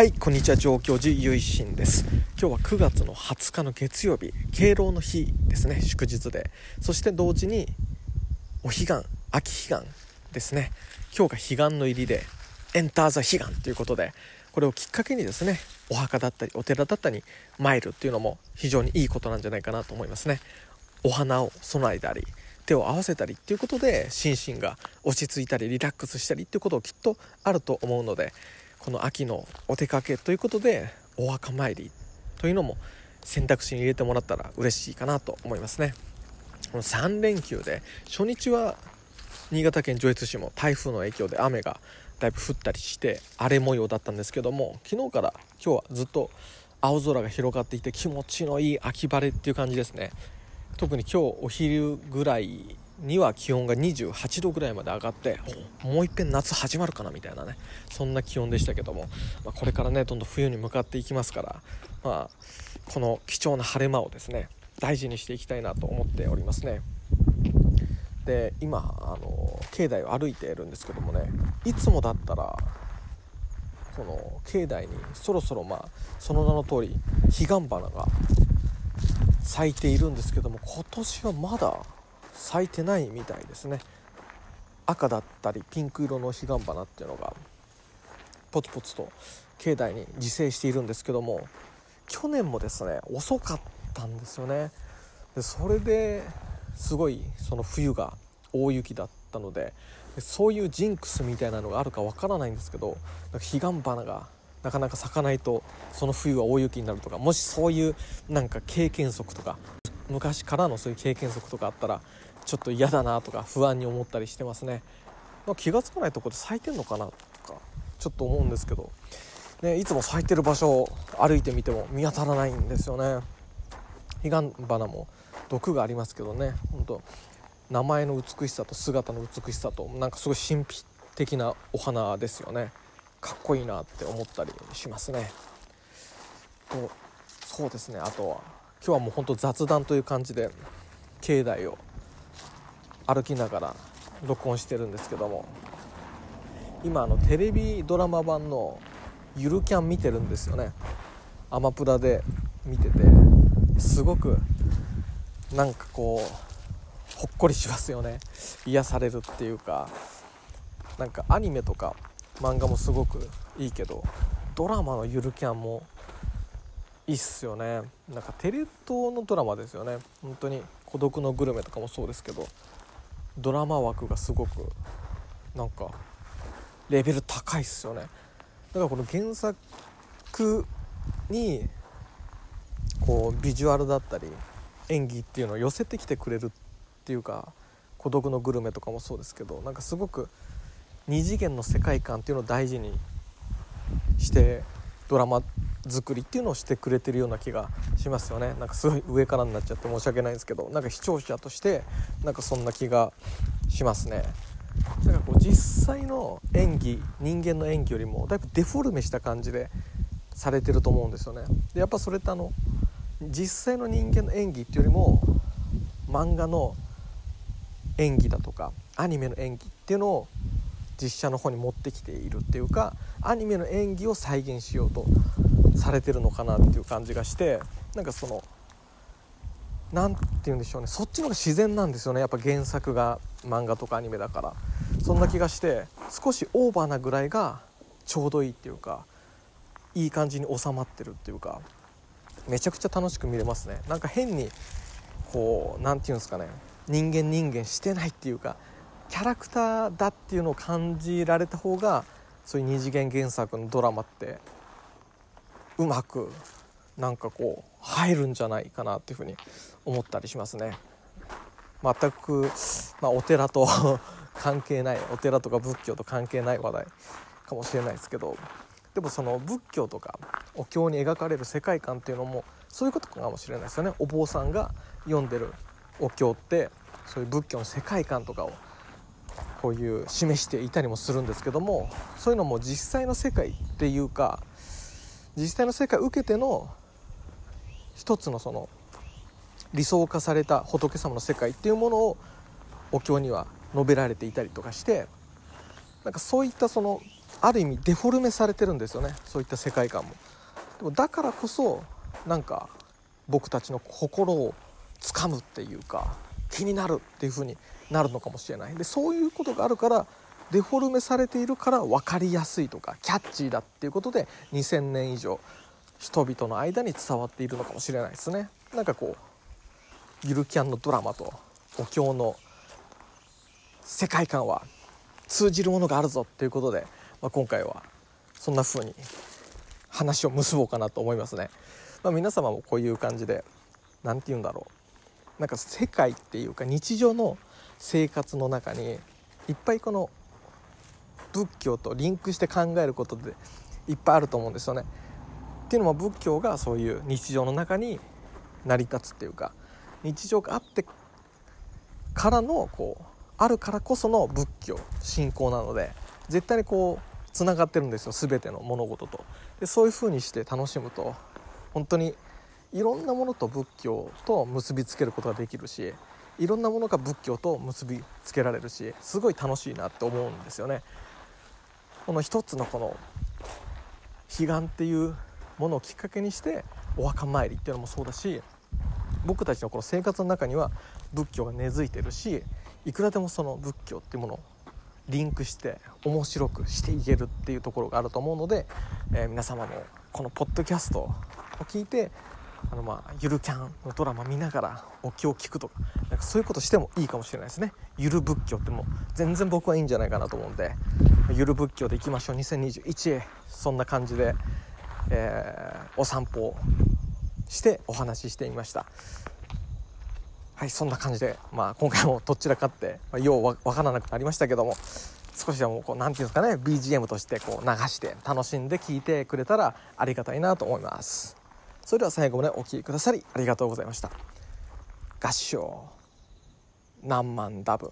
はいこんにちは。上京寺ゆいしんです。今日は9月の20日の月曜日敬老の日ですね。祝日で。そして同時にお彼岸秋彼岸ですね。今日が彼岸の入りでエンターザ彼岸ということでこれをきっかけにですねお墓だったりお寺だったり参るっていうのも非常にいいことなんじゃないかなと思いますね。お花を備えたり手を合わせたりっていうことで心身が落ち着いたりリラックスしたりっていうことをきっとあると思うのでこの秋のお出かけということでお墓参りというのも選択肢に入れてもらったら嬉しいかなと思いますね。この3連休で初日は新潟県上越市も台風の影響で雨がだいぶ降ったりして荒れ模様だったんですけども昨日から今日はずっと青空が広がっていて気持ちのいい秋晴れっていう感じですね。特に今日お昼ぐらいには気温が28度ぐらいまで上がってもういっぺん夏始まるかなみたいなねそんな気温でしたけども、まあ、これからねどんどん冬に向かっていきますから、まあ、この貴重な晴れ間をですね大事にしていきたいなと思っておりますね。で今あの境内を歩いているんですけどもねいつもだったらこの境内にそろそろまあその名の通り彼岸花が咲いているんですけども今年はまだ咲いてないみたいですね。赤だったりピンク色の彼岸花っていうのがポツポツと境内に自生しているんですけども去年もですね遅かったんですよね。でそれですごいその冬が大雪だったのでそういうジンクスみたいなのがあるかわからないんですけど彼岸花がなかなか咲かないとその冬は大雪になるとかもしそういうなんか経験則とか昔からのそういう経験則とかあったらちょっと嫌だなとか不安に思ったりしてますね、まあ、気が付かないとこで咲いてんのかなとかちょっと思うんですけど、ね、いつも咲いてる場所を歩いてみても見当たらないんですよね。彼岸花も毒がありますけどね。本当名前の美しさと姿の美しさとなんかすごい神秘的なお花ですよね。かっこいいなって思ったりしますね。そうですね。あとは今日はもうほんと雑談という感じで境内を歩きながら録音してるんですけども今あのテレビドラマ版の「ゆるキャン」見てるんですよね。アマプラで見ててすごくなんかこうほっこりしますよね。癒されるっていうかなんかアニメとか漫画もすごくいいけどドラマのゆるキャンもいいっすよね。なんかテレ東のドラマですよね。本当に孤独のグルメとかもそうですけどドラマ枠がすごくなんかレベル高いっすよね。だからこの原作にこうビジュアルだったり演技っていうのを寄せてきてくれるっていうか孤独のグルメとかもそうですけどなんかすごく二次元の世界観っていうのを大事にしてドラマ作りっていうのをしてくれてるような気がしますよね。なんかすごい上からになっちゃって申し訳ないんですけど。なんか視聴者としてなんかそんな気がしますね。なんかこう実際の演技人間の演技よりもだいぶデフォルメした感じでされてると思うんですよね。でやっぱそれってあの実際の人間の演技っていうよりも漫画の演技だとかアニメの演技っていうのを実写の方に持ってきているっていうかアニメの演技を再現しようとされてるのかなっていう感じがしてなんかその何て言うんでしょうね。そっちの方が自然なんですよね。やっぱ原作が漫画とかアニメだから。そんな気がして少しオーバーなぐらいがちょうどいいっていうかいい感じに収まってるっていうかめちゃくちゃ楽しく見れますね。なんか変にこう何て言うんですかね。人間人間してないっていうかキャラクターだっていうのを感じられた方がそういう二次元原作のドラマってうまくなんかこう入るんじゃないかなっていうふうに思ったりしますね。全く、まあ、お寺と関係ないお寺とか仏教と関係ない話題かもしれないですけどでもその仏教とかお経に描かれる世界観っていうのもそういうことかもしれないですよねお坊さんが読んでるお経ってそういう仏教の世界観とかをこういう示していたりもするんですけどもそういうのも実際の世界っていうか実際の世界を受けての一つのその理想化された仏様の世界っていうものをお経には述べられていたりとかしてなんかそういったそのある意味デフォルメされてるんですよねそういった世界観も。でもだからこそなんか僕たちの心をつかむっていうか気になるっていう風になるのかもしれない。でそういうことがあるからデフォルメされているから分かりやすいとかキャッチーだっていうことで2000年以上人々の間に伝わっているのかもしれないですね。なんかこうゆるキャンのドラマとお経の世界観は通じるものがあるぞっていうことで、まあ、今回はそんな風に話を結ぼうかなと思いますね、まあ、皆様もこういう感じで何て言うんだろう。なんか世界っていうか日常の生活の中にいっぱいこの仏教とリンクして考えることでいっぱいあると思うんですよね。っていうのも仏教がそういう日常の中に成り立つっていうか日常があってからのこうあるからこその仏教信仰なので絶対にこうつながってるんですよ全ての物事とでそういう風にして楽しむと本当にいろんなものと仏教と結びつけることができるしいろんなものが仏教と結びつけられるしすごい楽しいなって思うんですよね。この一つのこの彼岸っていうものをきっかけにしてお墓参りっていうのもそうだし僕たちのこの生活の中には仏教が根付いてるしいくらでもその仏教っていうものをリンクして面白くしていけるっていうところがあると思うので、えー、皆様もこのポッドキャストを聞いてあのまあゆるキャンのドラマ見ながらお経を聞くとかなんかそういうことしてもいいかもしれないですね。ゆる仏教ってもう全然僕はいいんじゃないかなと思うんでゆる仏教でいきましょう。2021へそんな感じで、えー、お散歩をしてお話ししてみました。はいそんな感じで、まあ、今回もどちらかって、まあ、ようわからなくなりましたけども少しでもこう何て言うんですかね BGM としてこう流して楽しんで聴いてくれたらありがたいなと思います。それでは最後までお聴きくださりありがとうございました。合唱。何万ダブ